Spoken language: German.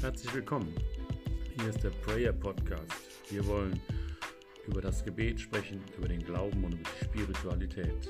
Herzlich willkommen. Hier ist der Prayer Podcast. Wir wollen über das Gebet sprechen, über den Glauben und über die Spiritualität.